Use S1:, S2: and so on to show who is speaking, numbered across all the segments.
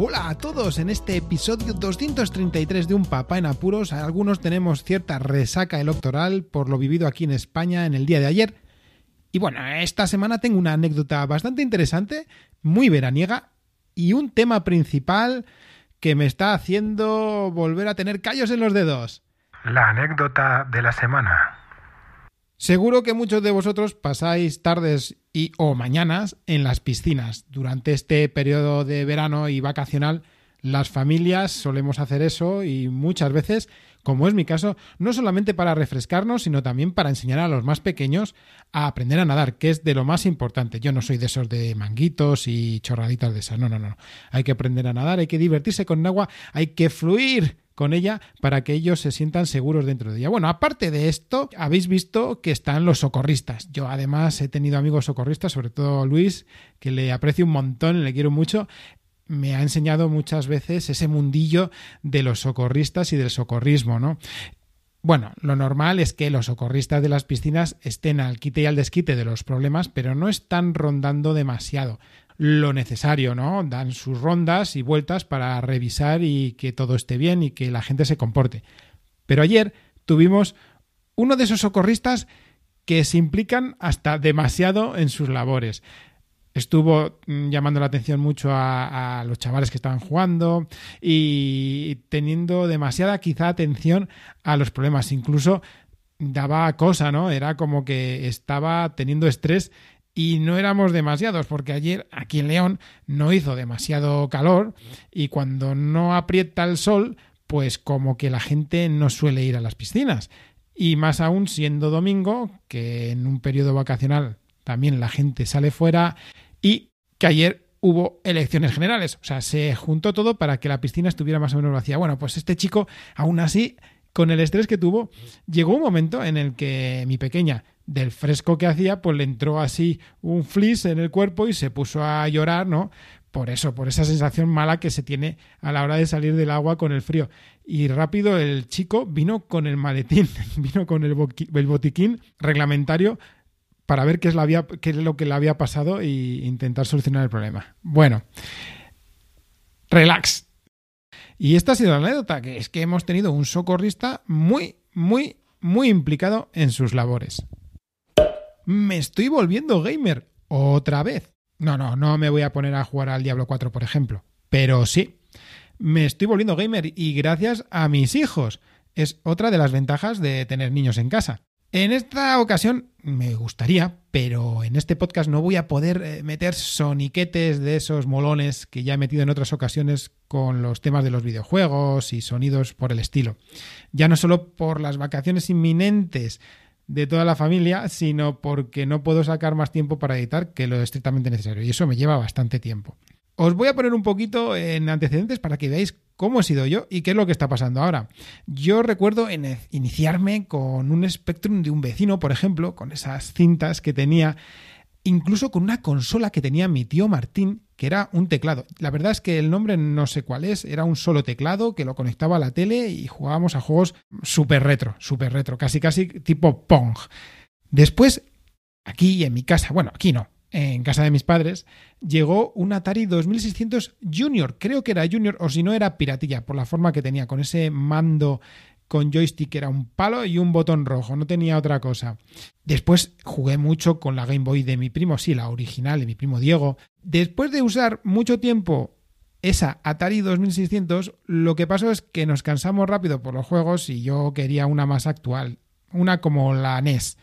S1: Hola a todos, en este episodio 233 de Un Papá en Apuros, algunos tenemos cierta resaca electoral por lo vivido aquí en España en el día de ayer. Y bueno, esta semana tengo una anécdota bastante interesante, muy veraniega, y un tema principal que me está haciendo volver a tener callos en los dedos.
S2: La anécdota de la semana.
S1: Seguro que muchos de vosotros pasáis tardes y o mañanas en las piscinas. Durante este periodo de verano y vacacional, las familias solemos hacer eso y muchas veces, como es mi caso, no solamente para refrescarnos, sino también para enseñar a los más pequeños a aprender a nadar, que es de lo más importante. Yo no soy de esos de manguitos y chorraditas de esas. No, no, no. Hay que aprender a nadar, hay que divertirse con agua, hay que fluir con ella para que ellos se sientan seguros dentro de ella. Bueno, aparte de esto, habéis visto que están los socorristas. Yo además he tenido amigos socorristas, sobre todo Luis, que le aprecio un montón, le quiero mucho me ha enseñado muchas veces ese mundillo de los socorristas y del socorrismo, ¿no? Bueno, lo normal es que los socorristas de las piscinas estén al quite y al desquite de los problemas, pero no están rondando demasiado lo necesario, ¿no? Dan sus rondas y vueltas para revisar y que todo esté bien y que la gente se comporte. Pero ayer tuvimos uno de esos socorristas que se implican hasta demasiado en sus labores. Estuvo mm, llamando la atención mucho a, a, los chavales que estaban jugando y teniendo demasiada quizá atención a los problemas. Incluso daba cosa, ¿no? Era como que estaba teniendo estrés y no éramos demasiados porque ayer aquí en León no hizo demasiado calor y cuando no aprieta el sol pues como que la gente no suele ir a las piscinas y más aún siendo domingo que en un periodo vacacional también la gente sale fuera y que ayer hubo elecciones generales, o sea, se juntó todo para que la piscina estuviera más o menos vacía. Bueno, pues este chico aún así con el estrés que tuvo, llegó un momento en el que mi pequeña del fresco que hacía, pues le entró así un flis en el cuerpo y se puso a llorar, ¿no? Por eso, por esa sensación mala que se tiene a la hora de salir del agua con el frío. Y rápido el chico vino con el maletín, vino con el, el botiquín reglamentario para ver qué es, la había, qué es lo que le había pasado e intentar solucionar el problema. Bueno, relax. Y esta ha sido la anécdota, que es que hemos tenido un socorrista muy, muy, muy implicado en sus labores me estoy volviendo gamer otra vez. No, no, no me voy a poner a jugar al Diablo 4, por ejemplo. Pero sí, me estoy volviendo gamer y gracias a mis hijos. Es otra de las ventajas de tener niños en casa. En esta ocasión me gustaría, pero en este podcast no voy a poder eh, meter soniquetes de esos molones que ya he metido en otras ocasiones con los temas de los videojuegos y sonidos por el estilo. Ya no solo por las vacaciones inminentes de toda la familia, sino porque no puedo sacar más tiempo para editar que lo estrictamente necesario. Y eso me lleva bastante tiempo. Os voy a poner un poquito en antecedentes para que veáis cómo he sido yo y qué es lo que está pasando ahora. Yo recuerdo en iniciarme con un Spectrum de un vecino, por ejemplo, con esas cintas que tenía incluso con una consola que tenía mi tío Martín, que era un teclado. La verdad es que el nombre no sé cuál es, era un solo teclado que lo conectaba a la tele y jugábamos a juegos súper retro, súper retro, casi casi tipo Pong. Después, aquí en mi casa, bueno, aquí no, en casa de mis padres, llegó un Atari 2600 Junior, creo que era Junior o si no era piratilla, por la forma que tenía, con ese mando con joystick era un palo y un botón rojo, no tenía otra cosa. Después jugué mucho con la Game Boy de mi primo, sí, la original de mi primo Diego. Después de usar mucho tiempo esa Atari 2600, lo que pasó es que nos cansamos rápido por los juegos y yo quería una más actual, una como la NES.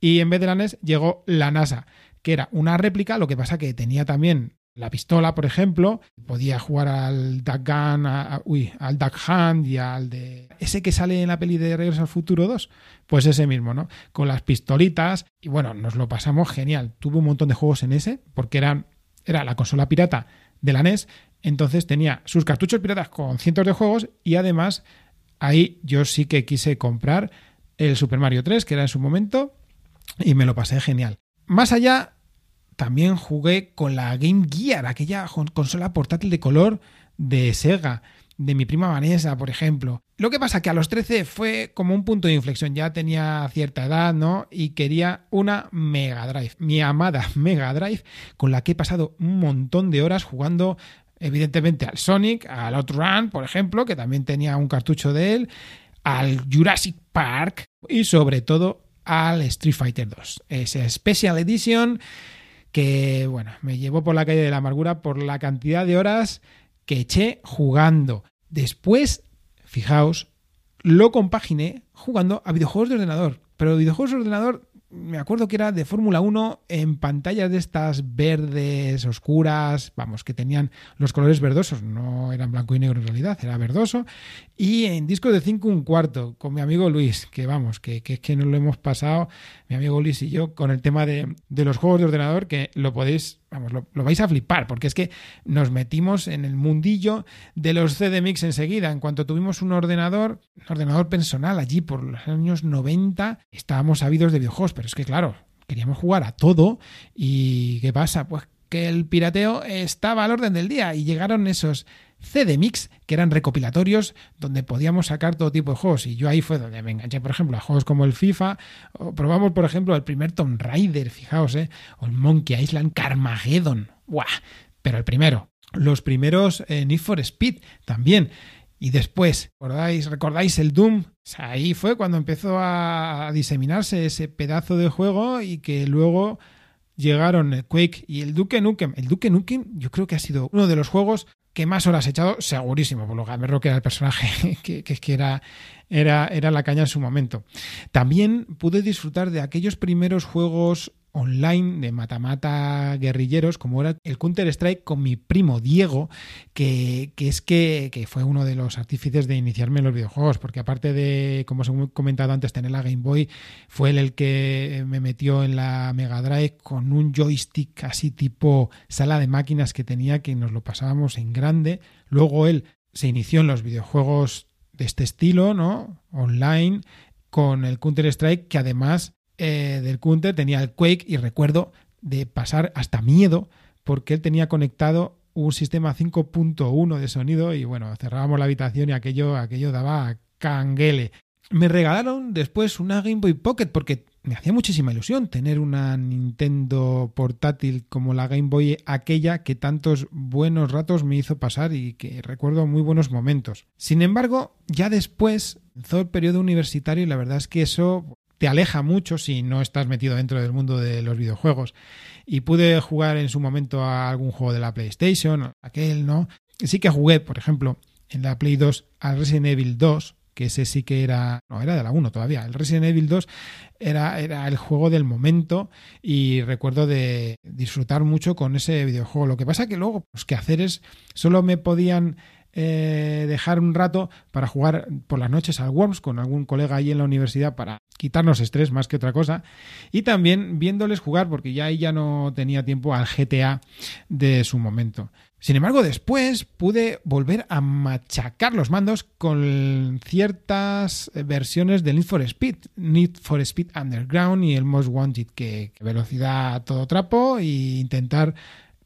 S1: Y en vez de la NES llegó la NASA, que era una réplica, lo que pasa que tenía también la pistola, por ejemplo, podía jugar al Duck Gun, uy, al Duck Hunt y al de ese que sale en la peli de Regreso al Futuro 2, pues ese mismo, ¿no? Con las pistolitas y bueno, nos lo pasamos genial. Tuve un montón de juegos en ese porque eran era la consola pirata de la NES, entonces tenía sus cartuchos piratas con cientos de juegos y además ahí yo sí que quise comprar el Super Mario 3, que era en su momento y me lo pasé genial. Más allá, también jugué con la Game Gear, aquella consola portátil de color de Sega, de mi prima Vanessa, por ejemplo. Lo que pasa que a los 13 fue como un punto de inflexión, ya tenía cierta edad, ¿no? Y quería una Mega Drive, mi amada Mega Drive, con la que he pasado un montón de horas jugando evidentemente al Sonic, al Outrun, por ejemplo, que también tenía un cartucho de él, al Jurassic Park y sobre todo al Street Fighter 2. Ese Special Edition que, bueno, me llevó por la calle de la amargura por la cantidad de horas que eché jugando. Después, fijaos, lo compaginé jugando a videojuegos de ordenador. Pero videojuegos de ordenador me acuerdo que era de Fórmula 1 en pantallas de estas verdes, oscuras, vamos, que tenían los colores verdosos, no eran blanco y negro en realidad, era verdoso, y en disco de 5 un cuarto, con mi amigo Luis, que vamos, que, que, que nos lo hemos pasado, mi amigo Luis y yo, con el tema de, de los juegos de ordenador, que lo podéis vamos, lo, vais a flipar, porque es que nos metimos en el mundillo de los CD Mix enseguida. En cuanto tuvimos un ordenador, un ordenador personal allí por los años 90, estábamos sabidos de videojuegos, pero es que claro, queríamos jugar a todo y ¿qué pasa? Pues que el pirateo estaba al orden del día y llegaron esos CD Mix, que eran recopilatorios donde podíamos sacar todo tipo de juegos. Y yo ahí fue donde me enganché, por ejemplo, a juegos como el FIFA. O probamos, por ejemplo, el primer Tomb Raider, fijaos, ¿eh? O el Monkey Island Carmageddon. ¡Buah! Pero el primero. Los primeros eh, Need for Speed también. Y después, ¿recordáis, ¿recordáis el Doom? ahí fue cuando empezó a diseminarse ese pedazo de juego y que luego llegaron Quake y el Duke Nukem. El Duke Nukem yo creo que ha sido uno de los juegos que más horas he echado, segurísimo, por lo que que era el personaje que, que, era, era, era la caña en su momento. También pude disfrutar de aquellos primeros juegos online de matamata guerrilleros, como era el Counter-Strike con mi primo Diego, que, que es que, que, fue uno de los artífices de iniciarme en los videojuegos, porque aparte de, como os he comentado antes, tener la Game Boy, fue él el que me metió en la Mega Drive con un joystick así tipo sala de máquinas que tenía, que nos lo pasábamos en grande. Luego él se inició en los videojuegos de este estilo, ¿no? Online, con el Counter-Strike, que además eh, del Counter tenía el Quake y recuerdo de pasar hasta miedo porque él tenía conectado un sistema 5.1 de sonido y bueno, cerrábamos la habitación y aquello, aquello daba canguele. Me regalaron después una Game Boy Pocket porque me hacía muchísima ilusión tener una Nintendo portátil como la Game Boy aquella que tantos buenos ratos me hizo pasar y que recuerdo muy buenos momentos. Sin embargo, ya después comenzó el periodo universitario y la verdad es que eso te aleja mucho si no estás metido dentro del mundo de los videojuegos. Y pude jugar en su momento a algún juego de la PlayStation, aquel, ¿no? Sí que jugué, por ejemplo, en la Play 2 al Resident Evil 2, que ese sí que era, no, era de la 1 todavía. El Resident Evil 2 era, era el juego del momento y recuerdo de disfrutar mucho con ese videojuego. Lo que pasa que luego los quehaceres solo me podían eh, dejar un rato para jugar por las noches al Worms con algún colega ahí en la universidad para quitarnos estrés más que otra cosa y también viéndoles jugar porque ya ahí ya no tenía tiempo al GTA de su momento. Sin embargo, después pude volver a machacar los mandos con ciertas versiones del Need for Speed, Need for Speed Underground y el Most Wanted, que, velocidad a todo trapo e intentar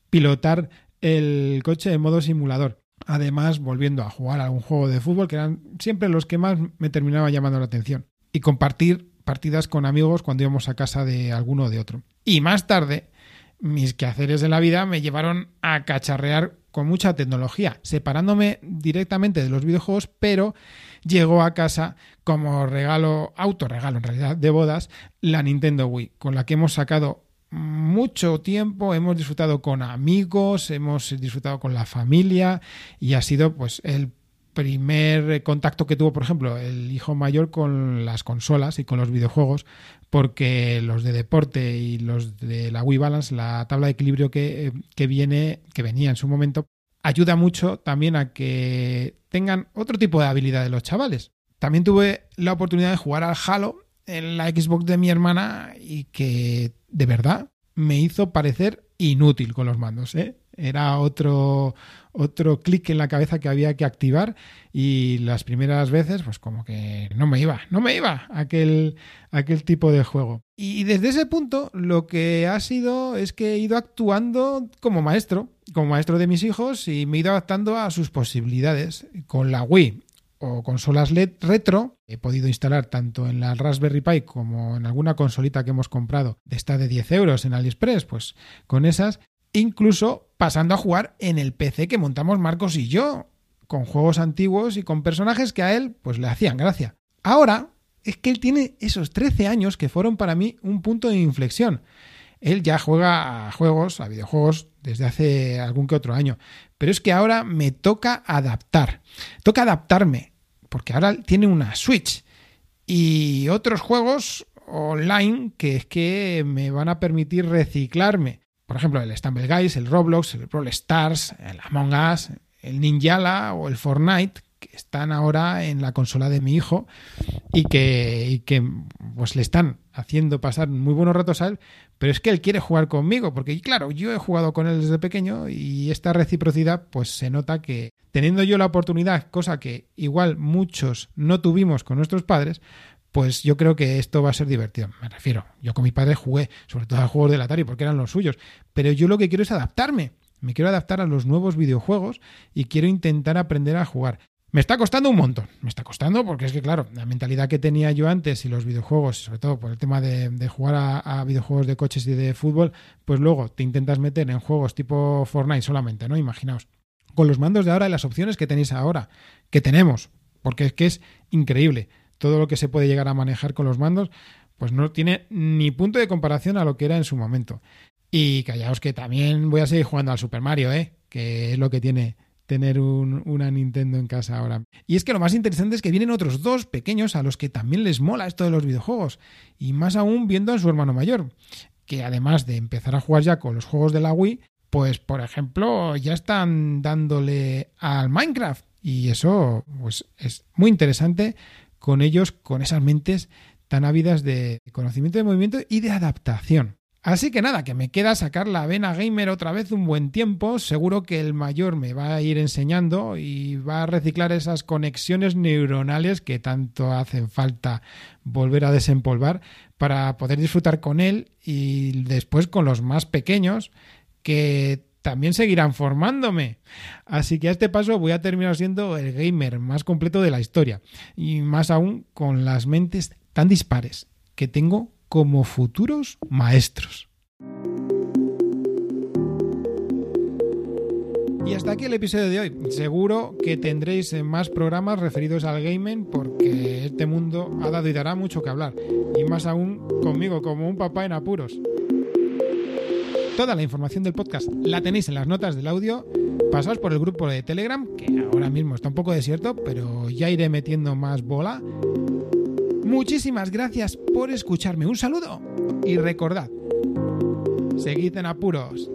S1: pilotar el coche en modo simulador. Además, volviendo a jugar a algún juego de fútbol, que eran siempre los que más me terminaba llamando la atención. Y compartir partidas con amigos cuando íbamos a casa de alguno o de otro. Y más tarde, mis quehaceres de la vida me llevaron a cacharrear con mucha tecnología, separándome directamente de los videojuegos, pero llegó a casa como regalo, autorregalo en realidad, de bodas, la Nintendo Wii, con la que hemos sacado mucho tiempo, hemos disfrutado con amigos, hemos disfrutado con la familia y ha sido pues el primer contacto que tuvo, por ejemplo, el hijo mayor con las consolas y con los videojuegos, porque los de deporte y los de la Wii Balance, la tabla de equilibrio que, que viene, que venía en su momento, ayuda mucho también a que tengan otro tipo de habilidad de los chavales. También tuve la oportunidad de jugar al Halo en la Xbox de mi hermana y que de verdad me hizo parecer inútil con los mandos. ¿eh? era otro, otro clic en la cabeza que había que activar y las primeras veces pues como que no me iba, no me iba aquel, aquel tipo de juego. Y desde ese punto lo que ha sido es que he ido actuando como maestro, como maestro de mis hijos y me he ido adaptando a sus posibilidades. Con la Wii o consolas LED retro, he podido instalar tanto en la Raspberry Pi como en alguna consolita que hemos comprado de esta de 10 euros en AliExpress, pues con esas incluso pasando a jugar en el PC que montamos Marcos y yo, con juegos antiguos y con personajes que a él pues le hacían gracia. Ahora es que él tiene esos 13 años que fueron para mí un punto de inflexión. Él ya juega a juegos, a videojuegos, desde hace algún que otro año. Pero es que ahora me toca adaptar. Toca adaptarme, porque ahora tiene una Switch y otros juegos online que es que me van a permitir reciclarme por ejemplo, el Stumble Guys, el Roblox, el Brawl Stars, el Among Us, el Ninjala o el Fortnite, que están ahora en la consola de mi hijo y que, que pues le están haciendo pasar muy buenos ratos a él, pero es que él quiere jugar conmigo, porque claro, yo he jugado con él desde pequeño y esta reciprocidad pues se nota que teniendo yo la oportunidad, cosa que igual muchos no tuvimos con nuestros padres, pues yo creo que esto va a ser divertido. Me refiero, yo con mi padre jugué, sobre todo a juegos del Atari, porque eran los suyos, pero yo lo que quiero es adaptarme. Me quiero adaptar a los nuevos videojuegos y quiero intentar aprender a jugar. Me está costando un montón, me está costando porque es que, claro, la mentalidad que tenía yo antes y los videojuegos, sobre todo por el tema de, jugar a, a, videojuegos de coches y de fútbol, pues luego te intentas meter en juegos tipo Fortnite solamente, ¿no? Imaginaos. Con los mandos de ahora y las opciones que tenéis ahora, que tenemos, porque es que es increíble todo lo que se puede llegar a manejar con los mandos, pues no tiene ni punto de comparación a lo que era en su momento. Y callaos que también voy a seguir jugando al Super Mario, ¿eh? que es lo que tiene tener un, una Nintendo en casa ahora. Y es que lo más interesante es que vienen otros dos pequeños a los que también les mola esto de los videojuegos. Y más aún viendo a su hermano mayor, que además de empezar a jugar ya con los juegos de la Wii, pues por ejemplo ya están dándole al Minecraft. Y eso pues es muy interesante con ellos, con esas mentes tan ávidas de conocimiento de movimiento y de adaptación. Así que nada, que me queda sacar la vena gamer otra vez un buen tiempo. Seguro que el mayor me va a ir enseñando y va a reciclar esas conexiones neuronales que tanto hacen falta volver a desempolvar para poder disfrutar con él y después con los más pequeños que también seguirán formándome. Así que a este paso voy a terminar siendo el gamer más completo de la historia. Y más aún con las mentes tan dispares que tengo como futuros maestros. Y hasta aquí el episodio de hoy. Seguro que tendréis más programas referidos al gaming porque este mundo ha dado y dará mucho que hablar. Y más aún conmigo, como un papá en apuros. Toda la información del podcast la tenéis en las notas del audio. Pasaos por el grupo de Telegram, que ahora mismo está un poco desierto, pero ya iré metiendo más bola. Muchísimas gracias por escucharme. Un saludo y recordad, seguid en apuros.